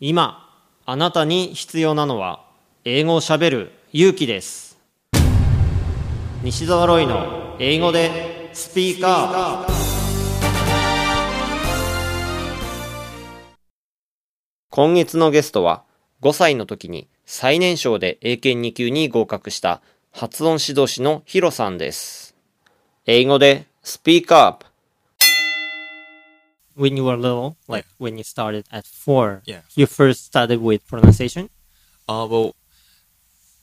今あなたに必要なのは英語をしゃべる勇気です。西澤ロイの英語でスピーカー。今月のゲストは5歳の時に最年少で英検2級に合格した発音指導士のヒロさんです。英語でスピーカー when you were little, like when you started at four, Yeah. you first started with pronunciation. Uh, well,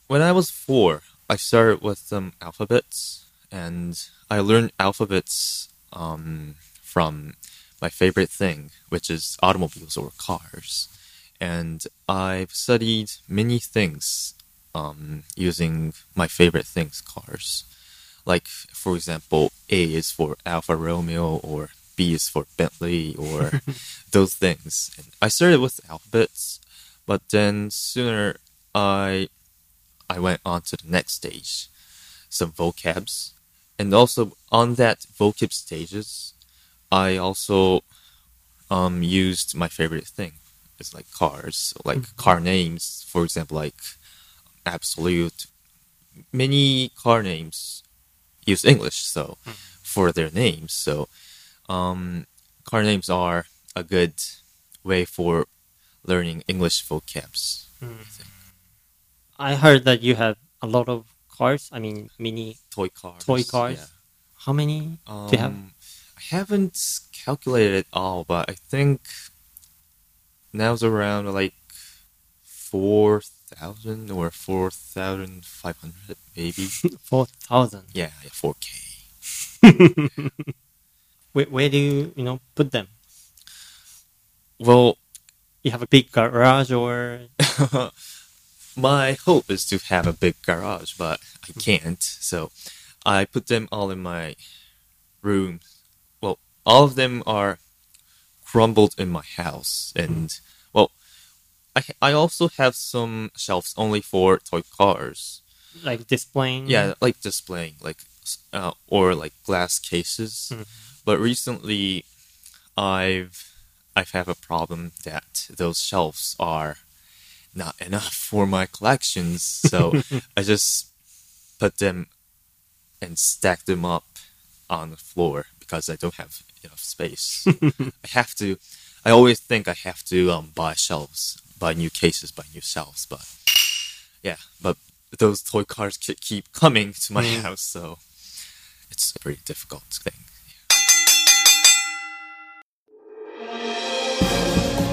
when I was four, I started with some alphabets, and I learned alphabets um, from my favorite thing, which is automobiles or cars. And I've studied many things um, using my favorite things, cars. Like, for example, A is for Alfa Romeo, or B is for Bentley, or those things. And I started with alphabets, but then sooner I I went on to the next stage, some vocabs, and also on that vocab stages, I also um used my favorite thing. It's like cars, like car names, for example, like absolute. Many car names use English, so for their names, so um, car names are a good way for learning English vocabs. I heard that you have a lot of cars. I mean, mini Toy cars. toy cars. yeah. How many Um, do you have? I haven't calculated it all, but I think now it's around like four thousand or four thousand five hundred, maybe. Four thousand. yeah, four K. Where, where do you you know put them? Well, You have a big garage or my hope is to have a big garage, but I hmm. can't. So I put them all in my room. Well, all of them are crumbled in my house, and hmm. well, I I also have some shelves only for toy cars. like displaying? Yeah, like displaying, like uh, or like glass cases. Hmm. But recently, I've I've had a problem that those shelves are not enough for my collections, so I just put them and stack them up on the floor because I don't have enough space. I have to. I always think I have to um, buy shelves, buy new cases, buy new shelves, but yeah, but those toy cars keep coming to my house, so it's a pretty difficult thing.